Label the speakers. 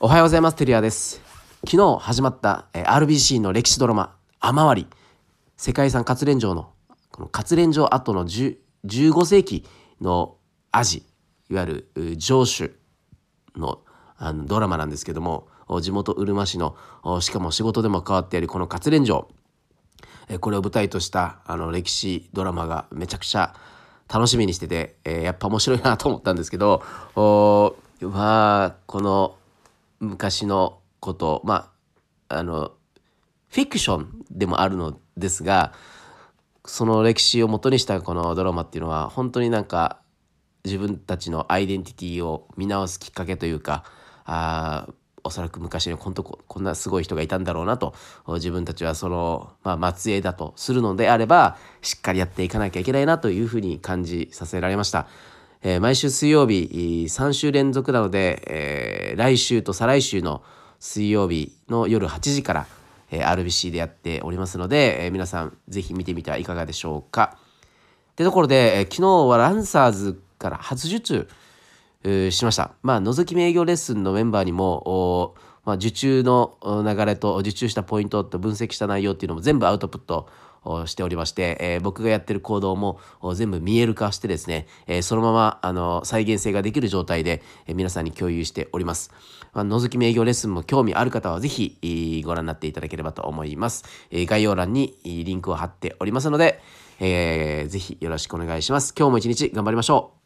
Speaker 1: おはようございます。テリアです。昨日始まった、え RBC の歴史ドラマ、雨割り。世界遺産活連城の、この活連城跡の15世紀のアジ、いわゆる城主のあのドラマなんですけども、地元うるま市の、しかも仕事でも関わっているこの活連城。これを舞台としたあの歴史ドラマがめちゃくちゃ楽しみにしてて、えー、やっぱ面白いなと思ったんですけど、おまあ、この昔のことまああのフィクションでもあるのですがその歴史をもとにしたこのドラマっていうのは本当になんか自分たちのアイデンティティを見直すきっかけというかあおそらく昔に本当こんなすごい人がいたんだろうなと自分たちはその、まあ、末裔だとするのであればしっかりやっていかなきゃいけないなというふうに感じさせられました。えー、毎週水曜日3週連続なので、えー、来週と再来週の水曜日の夜8時から、えー、RBC でやっておりますので、え、皆さんぜひ見てみてはいかがでしょうか。ってところで、え、昨日はランサーズから初受注、しました。まあ、覗き見営業レッスンのメンバーにも、まあ、受注の流れと受注したポイントと分析した内容っていうのも全部アウトプットしておりまして、えー、僕がやってる行動も全部見える化してですね、えー、そのままあの再現性ができる状態で、えー、皆さんに共有しております。まあ、覗き見営業レッスンも興味ある方はぜひご覧になっていただければと思います。えー、概要欄にリンクを貼っておりますので、えー、ぜひよろしくお願いします。今日も一日頑張りましょう。